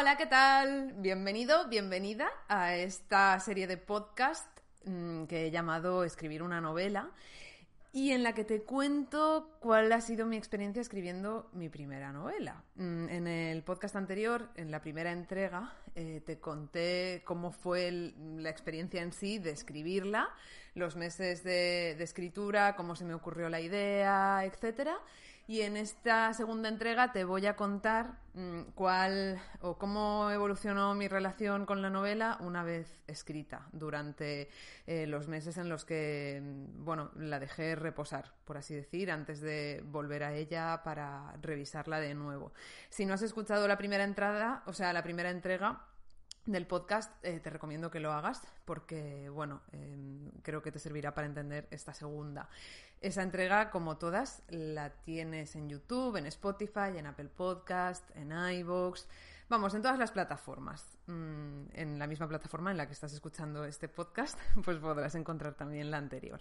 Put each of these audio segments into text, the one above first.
Hola, ¿qué tal? Bienvenido, bienvenida a esta serie de podcast mm, que he llamado Escribir una novela y en la que te cuento cuál ha sido mi experiencia escribiendo mi primera novela. Mm, en el podcast anterior, en la primera entrega, eh, te conté cómo fue la experiencia en sí de escribirla, los meses de, de escritura, cómo se me ocurrió la idea, etcétera. Y en esta segunda entrega te voy a contar mm, cuál o cómo evolucionó mi relación con la novela una vez escrita durante eh, los meses en los que, mm, bueno, la dejé reposar, por así decir, antes de volver a ella para revisarla de nuevo. Si no has escuchado la primera entrada, o sea, la primera entrega, del podcast, eh, te recomiendo que lo hagas porque, bueno, em, creo que te servirá para entender esta segunda. Esa entrega, como todas, la tienes en YouTube, en Spotify, en Apple Podcast, en iVoox, vamos, en todas las plataformas. Mm, en la misma plataforma en la que estás escuchando este podcast, pues podrás encontrar también la anterior.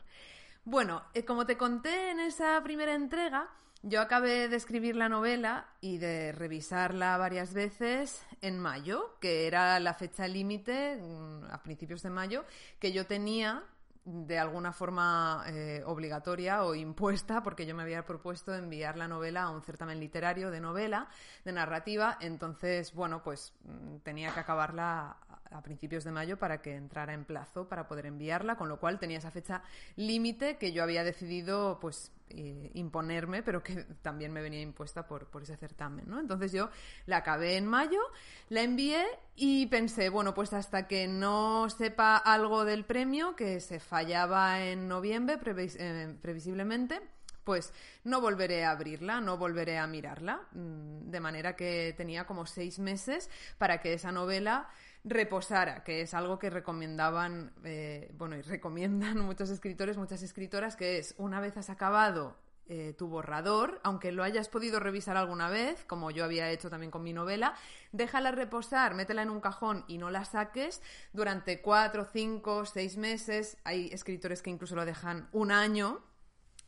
Bueno, eh, como te conté en esa primera entrega, yo acabé de escribir la novela y de revisarla varias veces en mayo, que era la fecha límite, mm, a principios de mayo, que yo tenía de alguna forma eh, obligatoria o impuesta, porque yo me había propuesto enviar la novela a un certamen literario de novela, de narrativa, entonces, bueno, pues mm, tenía que acabarla a principios de mayo para que entrara en plazo para poder enviarla, con lo cual tenía esa fecha límite que yo había decidido pues eh, imponerme, pero que también me venía impuesta por, por ese certamen, ¿no? Entonces yo la acabé en mayo, la envié y pensé, bueno, pues hasta que no sepa algo del premio, que se fallaba en noviembre eh, previsiblemente, pues no volveré a abrirla, no volveré a mirarla. Mm, de manera que tenía como seis meses para que esa novela reposara, que es algo que recomendaban, eh, bueno, y recomiendan muchos escritores, muchas escritoras, que es una vez has acabado eh, tu borrador, aunque lo hayas podido revisar alguna vez, como yo había hecho también con mi novela, déjala reposar, métela en un cajón y no la saques durante cuatro, cinco, seis meses. Hay escritores que incluso lo dejan un año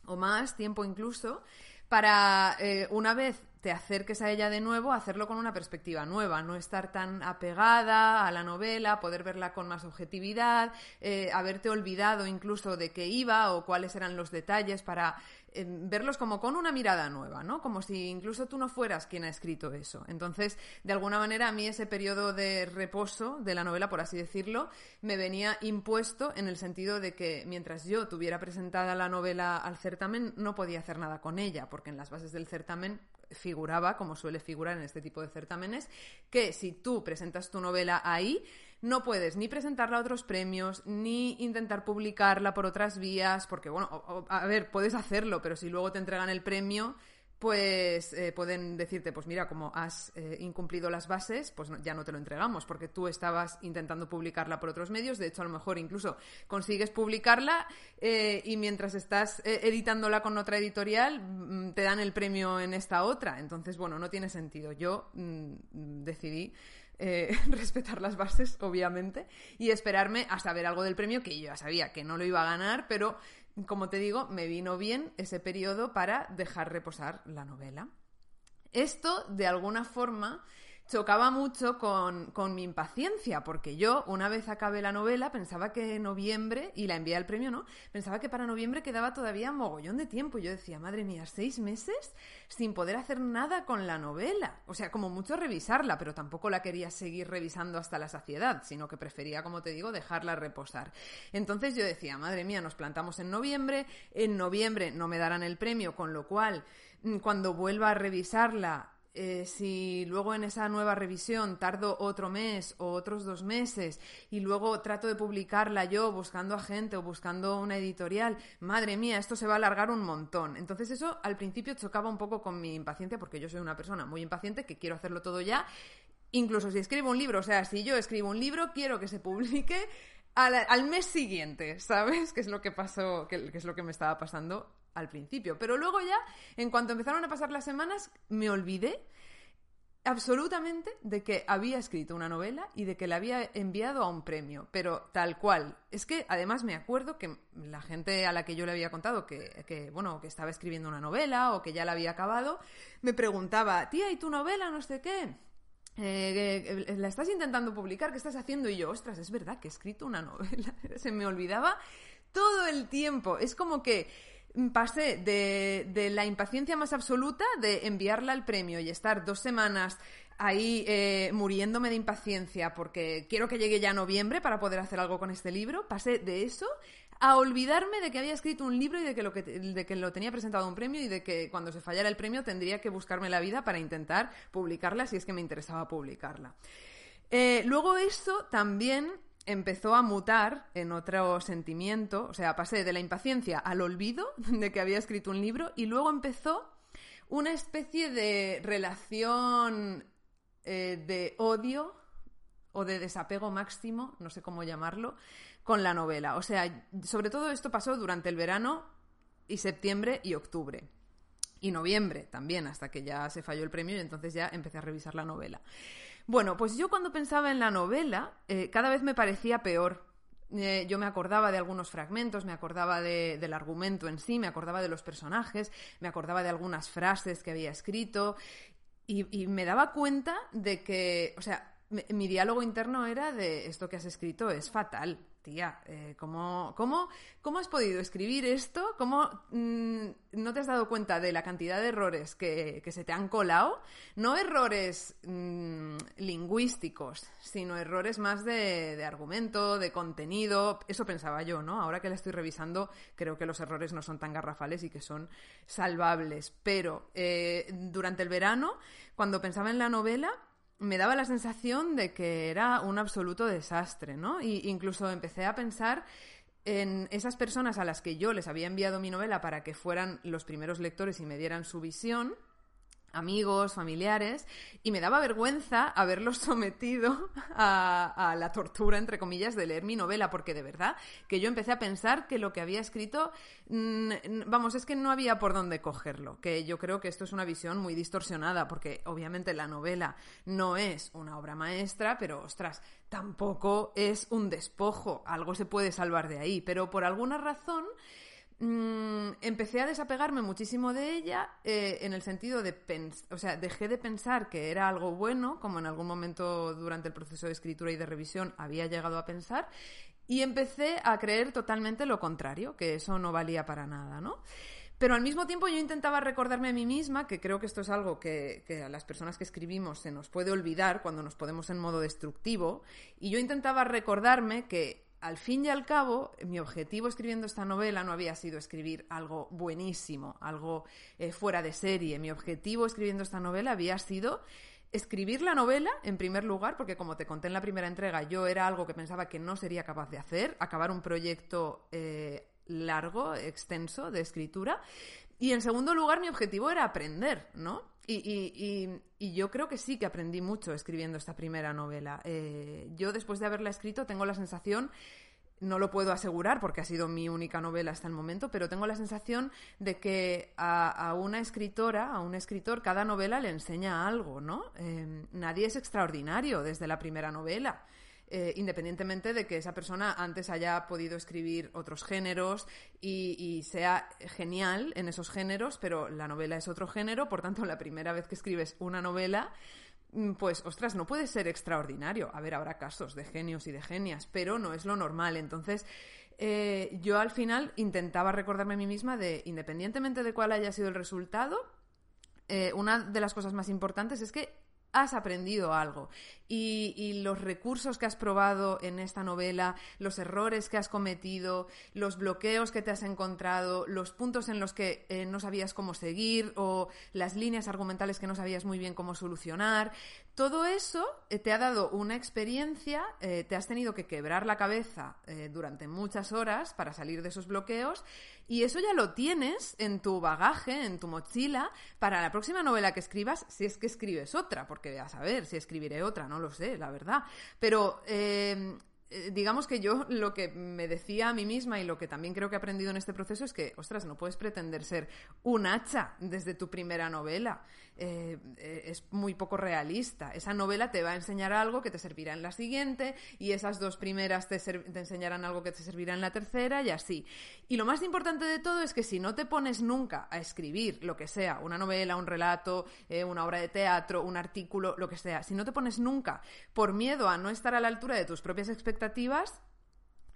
o más, tiempo incluso, para eh, una vez te acerques a ella de nuevo, hacerlo con una perspectiva nueva, no estar tan apegada a la novela, poder verla con más objetividad, eh, haberte olvidado incluso de qué iba o cuáles eran los detalles para eh, verlos como con una mirada nueva, ¿no? Como si incluso tú no fueras quien ha escrito eso. Entonces, de alguna manera, a mí ese periodo de reposo de la novela, por así decirlo, me venía impuesto en el sentido de que mientras yo tuviera presentada la novela al certamen, no podía hacer nada con ella, porque en las bases del certamen figuraba, como suele figurar en este tipo de certámenes, que si tú presentas tu novela ahí, no puedes ni presentarla a otros premios, ni intentar publicarla por otras vías, porque, bueno, a ver, puedes hacerlo, pero si luego te entregan el premio, pues eh, pueden decirte, pues mira, como has eh, incumplido las bases, pues ya no te lo entregamos, porque tú estabas intentando publicarla por otros medios, de hecho a lo mejor incluso consigues publicarla eh, y mientras estás editándola con otra editorial mm, te dan el premio en esta otra, entonces bueno, no tiene sentido. Yo mm, decidí respetar las bases, obviamente, y esperarme a saber algo del premio, que yo ya sabía que no lo iba a ganar, pero como te digo, me vino bien ese periodo para dejar reposar la novela. Esto, de alguna forma, chocaba mucho con, mi impaciencia, porque yo, una vez acabé la novela, pensaba que en noviembre, y la envié al premio, ¿no? Pensaba que para noviembre quedaba todavía mogollón de tiempo. Yo decía, madre mía, seis meses sin poder hacer nada con la novela. O sea, como mucho revisarla, pero tampoco la quería seguir revisando hasta la saciedad, sino que prefería, como te digo, dejarla reposar. Entonces yo decía, madre mía, nos plantamos en noviembre, en noviembre no me darán el premio, con lo cual, mm, cuando vuelva a revisarla, eh, si luego en esa nueva revisión tardo otro mes o otros dos meses y luego trato de publicarla yo buscando a gente o buscando una editorial, madre mía, esto se va a alargar un montón. Entonces eso al principio chocaba un poco con mi impaciencia porque yo soy una persona muy impaciente que quiero hacerlo todo ya. Incluso si escribo un libro, o sea, si yo escribo un libro, quiero que se publique al, mes siguiente, ¿sabes? Que es lo que pasó, que es lo que me estaba pasando al principio. Pero luego ya, en cuanto empezaron a pasar las semanas, me olvidé absolutamente de que había escrito una novela y de que la había enviado a un premio, pero tal cual. Es que además me acuerdo que la gente a la que yo le había contado que, que, bueno, que estaba escribiendo una novela o que ya la había acabado, me preguntaba, tía, ¿y tu novela? No sé qué. eh, la estás intentando publicar, ¿qué estás haciendo? Y yo, ostras, es verdad que he escrito una novela. Se me olvidaba todo el tiempo. Es como que pasé de, la impaciencia más absoluta de enviarla al premio y estar dos semanas ahí eh, muriéndome de impaciencia porque quiero que llegue ya noviembre para poder hacer algo con este libro, pasé de eso a olvidarme de que había escrito un libro y de que, lo que, de que lo tenía presentado a un premio y de que cuando se fallara el premio tendría que buscarme la vida para intentar publicarla si es que me interesaba publicarla. Eh, luego eso también empezó a mutar en otro sentimiento, o sea, pasé de la impaciencia al olvido de que había escrito un libro y luego empezó una especie de relación eh, de odio o de desapego máximo, no sé cómo llamarlo, con la novela. O sea, sobre todo esto pasó durante el verano y septiembre y octubre. Y noviembre también, hasta que ya se falló el premio y entonces ya empecé a revisar la novela. Bueno, pues yo cuando pensaba en la novela, eh, cada vez me parecía peor. Eh, yo me acordaba de algunos fragmentos, me acordaba del argumento en sí, me acordaba de los personajes, me acordaba de algunas frases que había escrito y me daba cuenta de que, o sea, mi diálogo interno era de esto que has escrito es fatal, tía, eh, ¿cómo, has podido escribir esto? ¿Cómo mm, no te has dado cuenta de la cantidad de errores que, se te han colado? No errores mm, lingüísticos, sino errores más de, argumento, de contenido. Eso pensaba yo, ¿no? Ahora que la estoy revisando, creo que los errores no son tan garrafales y que son salvables. Pero eh, durante el verano, cuando pensaba en la novela, me daba la sensación de que era un absoluto desastre, ¿no? Y incluso empecé a pensar en esas personas a las que yo les había enviado mi novela para que fueran los primeros lectores y me dieran su visión amigos, familiares, y me daba vergüenza haberlos sometido a, la tortura, entre comillas, de leer mi novela, porque de verdad que yo empecé a pensar que lo que había escrito, mm, vamos, es que no había por dónde cogerlo, que yo creo que esto es una visión muy distorsionada, porque obviamente la novela no es una obra maestra, pero ostras, tampoco es un despojo, algo se puede salvar de ahí, pero por alguna razón Mm, empecé a desapegarme muchísimo de ella eh, en el sentido de o sea, dejé de pensar que era algo bueno, como en algún momento durante el proceso de escritura y de revisión había llegado a pensar, y empecé a creer totalmente lo contrario, que eso no valía para nada, ¿no? Pero al mismo tiempo yo intentaba recordarme a mí misma, que creo que esto es algo que, que, a las personas que escribimos se nos puede olvidar cuando nos podemos en modo destructivo, y yo intentaba recordarme que al fin y al cabo, mi objetivo escribiendo esta novela no había sido escribir algo buenísimo, algo eh, fuera de serie. Mi objetivo escribiendo esta novela había sido escribir la novela, en primer lugar, porque como te conté en la primera entrega, yo era algo que pensaba que no sería capaz de hacer, acabar un proyecto eh, largo, extenso, de escritura. Y en segundo lugar, mi objetivo era aprender, ¿no? Y, yo creo que sí que aprendí mucho escribiendo esta primera novela. Eh, yo después de haberla escrito tengo la sensación, no lo puedo asegurar porque ha sido mi única novela hasta el momento, pero tengo la sensación de que a, una escritora, a un escritor, cada novela le enseña algo, ¿no? Eh, nadie es extraordinario desde la primera novela. Eh, independientemente de que esa persona antes haya podido escribir otros géneros y, sea genial en esos géneros, pero la novela es otro género, por tanto, la primera vez que escribes una novela, mm, pues, ostras, no puede ser extraordinario. A ver, habrá casos de genios y de genias, pero no es lo normal. Entonces, eh, yo al final intentaba recordarme a mí misma de, independientemente de cuál haya sido el resultado, eh, una de las cosas más importantes es que has aprendido algo. Y, los recursos que has probado en esta novela, los errores que has cometido, los bloqueos que te has encontrado, los puntos en los que eh, no sabías cómo seguir o las líneas argumentales que no sabías muy bien cómo solucionar, todo eso eh, te ha dado una experiencia, eh, te has tenido que quebrar la cabeza durante muchas horas para salir de esos bloqueos y eso ya lo tienes en tu bagaje, en tu mochila, para la próxima novela que escribas, si es que escribes otra, porque a saber si escribiré otra, no lo sé, la verdad. Pero eh, eh, digamos que yo lo que me decía a mí misma y lo que también creo que he aprendido en este proceso es que, ostras, no puedes pretender ser un hacha desde tu primera novela. Eh, eh, es muy poco realista. Esa novela te va a enseñar algo que te servirá en la siguiente y esas dos primeras te, enseñarán algo que te servirá en la tercera y así. Y lo más importante de todo es que si no te pones nunca a escribir lo que sea, una novela, un relato, eh, una obra de teatro, un artículo, lo que sea, si no te pones nunca por miedo a no estar a la altura de tus propias expectativas,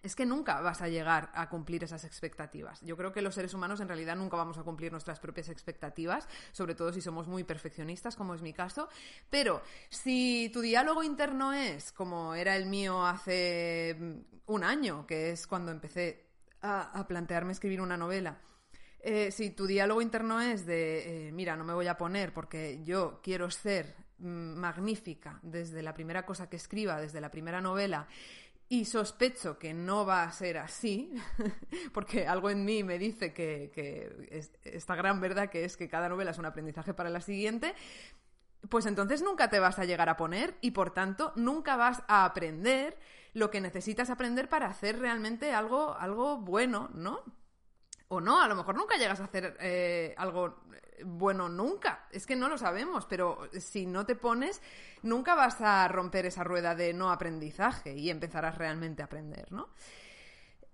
es que nunca vas a llegar a cumplir esas expectativas. Yo creo que los seres humanos en realidad nunca vamos a cumplir nuestras propias expectativas, sobre todo si somos muy perfeccionistas, como es mi caso. Pero si tu diálogo interno es como era el mío hace mm, un año, que es cuando empecé a, plantearme escribir una novela, eh, si tu diálogo interno es de, eh, mira, no me voy a poner porque yo quiero ser mm, magnífica desde la primera cosa que escriba, desde la primera novela, y sospecho que no va a ser así, porque algo en mí me dice que, esta gran verdad que es que cada novela es un aprendizaje para la siguiente, pues entonces nunca te vas a llegar a poner y por tanto nunca vas a aprender lo que necesitas aprender para hacer realmente algo, algo bueno, ¿no? O no, a lo mejor nunca llegas a hacer eh, algo bueno nunca. Es que no lo sabemos, pero si no te pones, nunca vas a romper esa rueda de no aprendizaje y empezarás realmente a aprender, ¿no?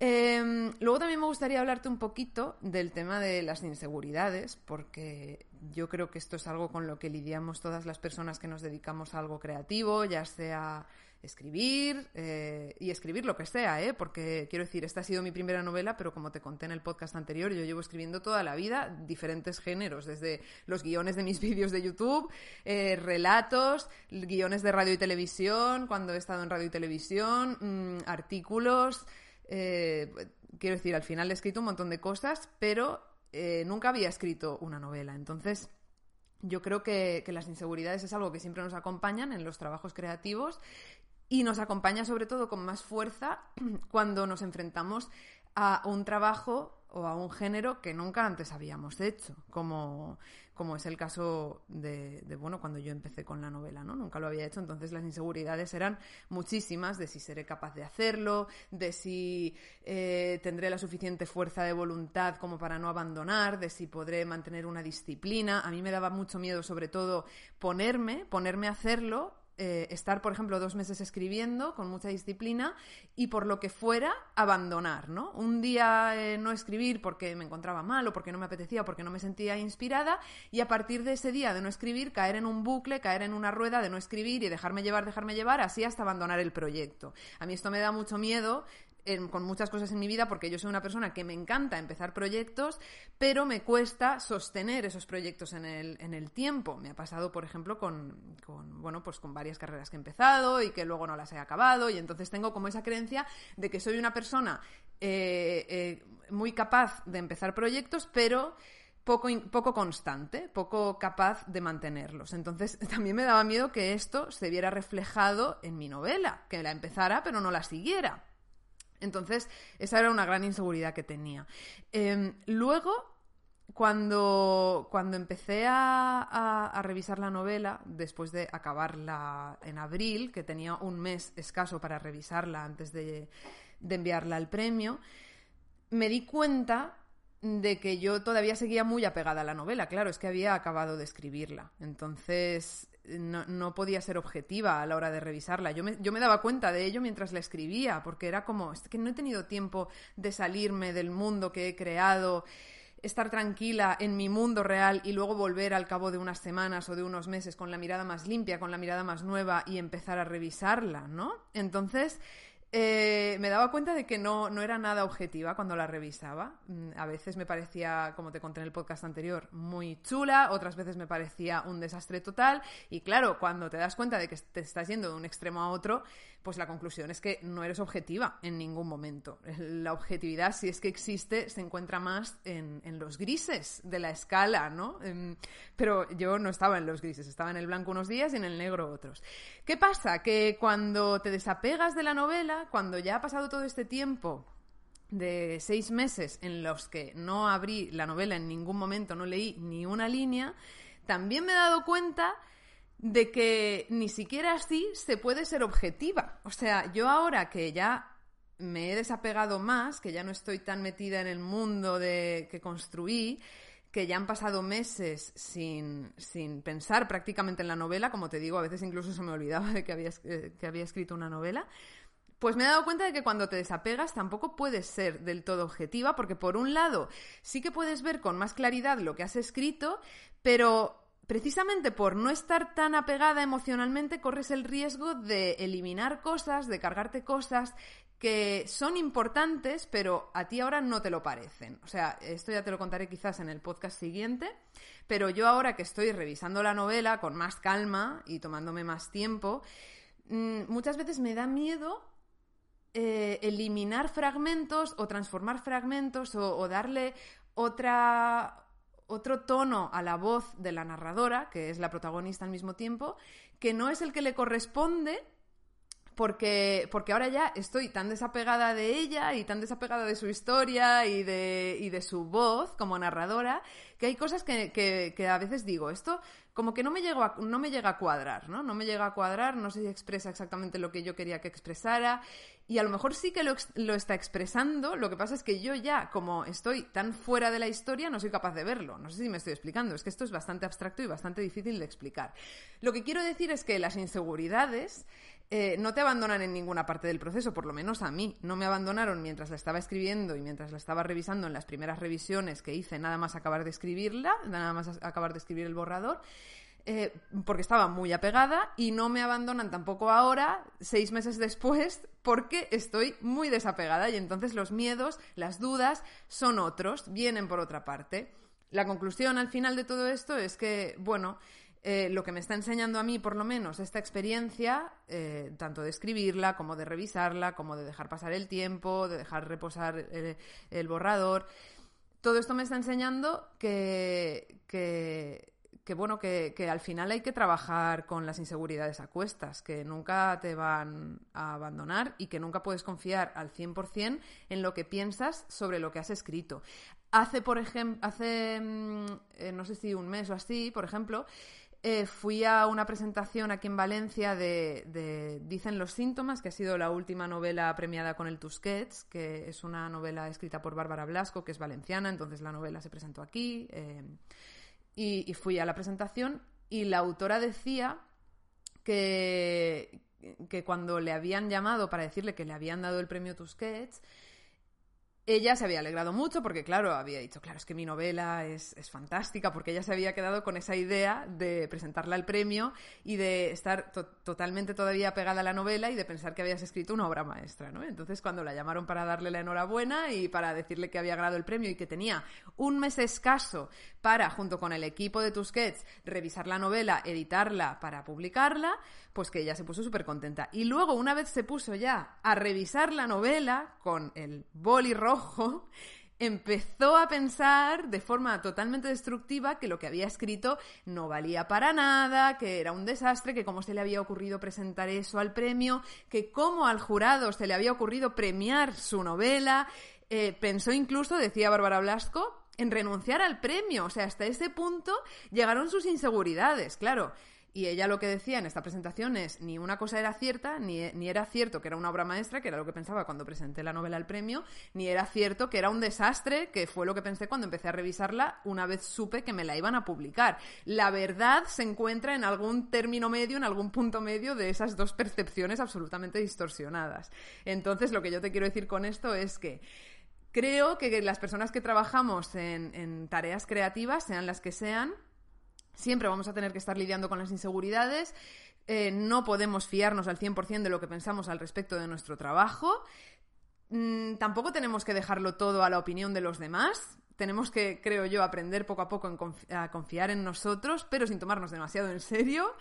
Em, luego también me gustaría hablarte un poquito del tema de las inseguridades, porque yo creo que esto es algo con lo que lidiamos todas las personas que nos dedicamos a algo creativo, ya sea escribir eh, y escribir lo que sea, ¿eh? porque quiero decir, esta ha sido mi primera novela, pero como te conté en el podcast anterior, yo llevo escribiendo toda la vida diferentes géneros, desde los guiones de mis vídeos de YouTube, eh, relatos, guiones de radio y televisión, cuando he estado en radio y televisión, mm, artículos. Quiero decir, al final he escrito un montón de cosas, pero nunca había escrito una novela. Entonces, yo creo que, que, las inseguridades es algo que siempre nos acompañan en los trabajos creativos y nos acompaña sobre todo con más fuerza cuando nos enfrentamos a un trabajo o a un género que nunca antes habíamos hecho, como, como es el caso de, bueno, cuando yo empecé con la novela, ¿no? Nunca lo había hecho, entonces las inseguridades eran muchísimas de si seré capaz de hacerlo, de si eh, tendré la suficiente fuerza de voluntad como para no abandonar, de si podré mantener una disciplina. A mí me daba mucho miedo, sobre todo, ponerme, ponerme a hacerlo eh, estar, por ejemplo, dos meses escribiendo con mucha disciplina y por lo que fuera, abandonar, ¿no? Un día eh, no escribir porque me encontraba mal o porque no me apetecía o porque no me sentía inspirada y a partir de ese día de no escribir, caer en un bucle, caer en una rueda de no escribir y dejarme llevar, dejarme llevar, así hasta abandonar el proyecto. A mí esto me da mucho miedo con muchas cosas en mi vida porque yo soy una persona que me encanta empezar proyectos, pero me cuesta sostener esos proyectos en el, en el tiempo. Me ha pasado, por ejemplo, con, bueno, pues con varias carreras que he empezado y que luego no las he acabado y entonces tengo como esa creencia de que soy una persona eh, eh, muy capaz de empezar proyectos, pero poco, poco constante, poco capaz de mantenerlos. Entonces también me daba miedo que esto se viera reflejado en mi novela, que la empezara pero no la siguiera. Entonces, esa era una gran inseguridad que tenía. Em, luego, cuando, cuando empecé a, revisar la novela, después de acabarla en abril, que tenía un mes escaso para revisarla antes de, de enviarla al premio, me di cuenta de que yo todavía seguía muy apegada a la novela. Claro, es que había acabado de escribirla. Entonces, no, podía ser objetiva a la hora de revisarla. Yo me, yo me, daba cuenta de ello mientras la escribía, porque era como, es que no he tenido tiempo de salirme del mundo que he creado, estar tranquila en mi mundo real y luego volver al cabo de unas semanas o de unos meses con la mirada más limpia, con la mirada más nueva y empezar a revisarla, ¿no? Entonces, eh, me daba cuenta de que no, no, era nada objetiva cuando la revisaba. Mm, a veces me parecía, como te conté en el podcast anterior, muy chula, otras veces me parecía un desastre total. Y claro, cuando te das cuenta de que te estás yendo de un extremo a otro, pues la conclusión es que no eres objetiva en ningún momento. La objetividad, si es que existe, se encuentra más en, los grises de la escala, ¿no? Em, pero yo no estaba en los grises, estaba en el blanco unos días y en el negro otros. ¿Qué pasa? Que cuando te desapegas de la novela, cuando ya ha pasado todo este tiempo de seis meses en los que no abrí la novela en ningún momento, no leí ni una línea, también me he dado cuenta de que ni siquiera así se puede ser objetiva. O sea, yo ahora que ya me he desapegado más, que ya no estoy tan metida en el mundo de que construí, que ya han pasado meses sin, sin, pensar prácticamente en la novela, como te digo, a veces incluso se me olvidaba de que había, eh, que había escrito una novela, pues me he dado cuenta de que cuando te desapegas tampoco puedes ser del todo objetiva, porque por un lado sí que puedes ver con más claridad lo que has escrito, pero precisamente por no estar tan apegada emocionalmente corres el riesgo de eliminar cosas, de cargarte cosas que son importantes, pero a ti ahora no te lo parecen. O sea, esto ya te lo contaré quizás en el podcast siguiente, pero yo ahora que estoy revisando la novela con más calma y tomándome más tiempo, mm, muchas veces me da miedo eh, eliminar fragmentos o transformar fragmentos o, darle otra, otro tono a la voz de la narradora, que es la protagonista al mismo tiempo, que no es el que le corresponde porque, porque ahora ya estoy tan desapegada de ella y tan desapegada de su historia y de, y de su voz como narradora, que hay cosas que, que, a veces digo, esto como que no me, llega a, no me llega a cuadrar, ¿no? No me llega a cuadrar, no sé si expresa exactamente lo que yo quería que expresara y a lo mejor sí que lo, está expresando, lo que pasa es que yo ya, como estoy tan fuera de la historia, no soy capaz de verlo. No sé si me estoy explicando, es que esto es bastante abstracto y bastante difícil de explicar. Lo que quiero decir es que las inseguridades eh, no te abandonan en ninguna parte del proceso, por lo menos a mí. No me abandonaron mientras la estaba escribiendo y mientras la estaba revisando en las primeras revisiones que hice, nada más acabar de escribirla, nada más acabar de escribir el borrador. Eh, porque estaba muy apegada y no me abandonan tampoco ahora, seis meses después, porque estoy muy desapegada y entonces los miedos, las dudas son otros, vienen por otra parte. La conclusión al final de todo esto es que, bueno, eh, lo que me está enseñando a mí, por lo menos, esta experiencia, eh, tanto de escribirla como de revisarla, como de dejar pasar el tiempo, de dejar reposar el, borrador, todo esto me está enseñando que, que, bueno, que, que, al final hay que trabajar con las inseguridades a cuestas, que nunca te van a abandonar y que nunca puedes confiar al 100% en lo que piensas sobre lo que has escrito. Hace, por ejemplo, hace, mm, eh, no sé si un mes o así, por ejemplo, eh, fui a una presentación aquí en Valencia de, Dicen los síntomas, que ha sido la última novela premiada con el Tusquets, que es una novela escrita por Bárbara Blasco, que es valenciana, entonces la novela se presentó aquí. Eh, y, fui a la presentación y la autora decía que, que cuando le habían llamado para decirle que le habían dado el premio Tusquets, ella se había alegrado mucho porque, claro, había dicho, claro, es que mi novela es, fantástica, porque ella se había quedado con esa idea de presentarla al premio y de estar totalmente todavía pegada a la novela y de pensar que habías escrito una obra maestra, ¿no? Entonces, cuando la llamaron para darle la enhorabuena y para decirle que había ganado el premio y que tenía un mes escaso para, junto con el equipo de Tusquets, revisar la novela, editarla para publicarla, pues que ella se puso súper contenta. Y luego, una vez se puso ya a revisar la novela con el boli rojo, empezó a pensar de forma totalmente destructiva que lo que había escrito no valía para nada, que era un desastre, que cómo se le había ocurrido presentar eso al premio, que cómo al jurado se le había ocurrido premiar su novela. Eh, pensó incluso, decía Bárbara Blasco, en renunciar al premio. O sea, hasta ese punto llegaron sus inseguridades. Claro, y ella lo que decía en esta presentación es ni una cosa era cierta, ni, ni, era cierto que era una obra maestra, que era lo que pensaba cuando presenté la novela al premio, ni era cierto que era un desastre, que fue lo que pensé cuando empecé a revisarla una vez supe que me la iban a publicar. La verdad se encuentra en algún término medio, en algún punto medio de esas dos percepciones absolutamente distorsionadas. Entonces, lo que yo te quiero decir con esto es que creo que las personas que trabajamos en, tareas creativas, sean las que sean, Siempre vamos a tener que estar lidiando con las inseguridades. Eh, no podemos fiarnos al 100% de lo que pensamos al respecto de nuestro trabajo. Mm, tampoco tenemos que dejarlo todo a la opinión de los demás. Tenemos que, creo yo, aprender poco a poco a confiar en nosotros, pero sin tomarnos demasiado en serio.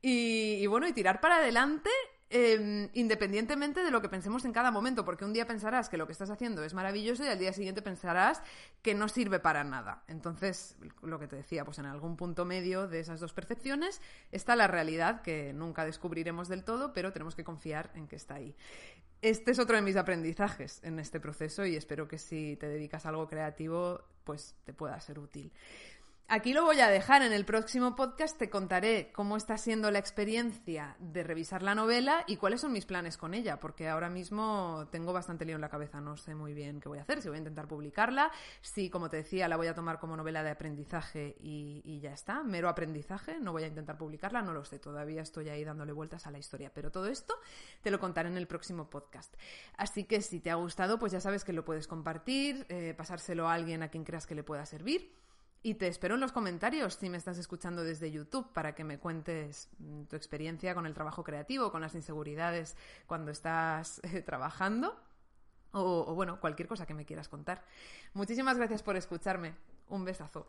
y, bueno, y tirar para adelante Em, independientemente de lo que pensemos en cada momento, porque un día pensarás que lo que estás haciendo es maravilloso y al día siguiente pensarás que no sirve para nada. Entonces, lo que te decía, pues en algún punto medio de esas dos percepciones está la realidad que nunca descubriremos del todo, pero tenemos que confiar en que está ahí. Este es otro de mis aprendizajes en este proceso y espero que si te dedicas a algo creativo, pues te pueda ser útil. Aquí lo voy a dejar. En el próximo podcast te contaré cómo está siendo la experiencia de revisar la novela y cuáles son mis planes con ella, porque ahora mismo tengo bastante lío en la cabeza. No sé muy bien qué voy a hacer, si voy a intentar publicarla, si, como te decía, la voy a tomar como novela de aprendizaje y, ya está, mero aprendizaje. No voy a intentar publicarla, no lo sé. Todavía estoy ahí dándole vueltas a la historia. Pero todo esto te lo contaré en el próximo podcast. Así que si te ha gustado, pues ya sabes que lo puedes compartir, eh, pasárselo a alguien a quien creas que le pueda servir. Y te espero en los comentarios si me estás escuchando desde YouTube para que me cuentes mm, tu experiencia con el trabajo creativo, con las inseguridades cuando estás eh, trabajando o, o bueno, cualquier cosa que me quieras contar. Muchísimas gracias por escucharme. Un besazo.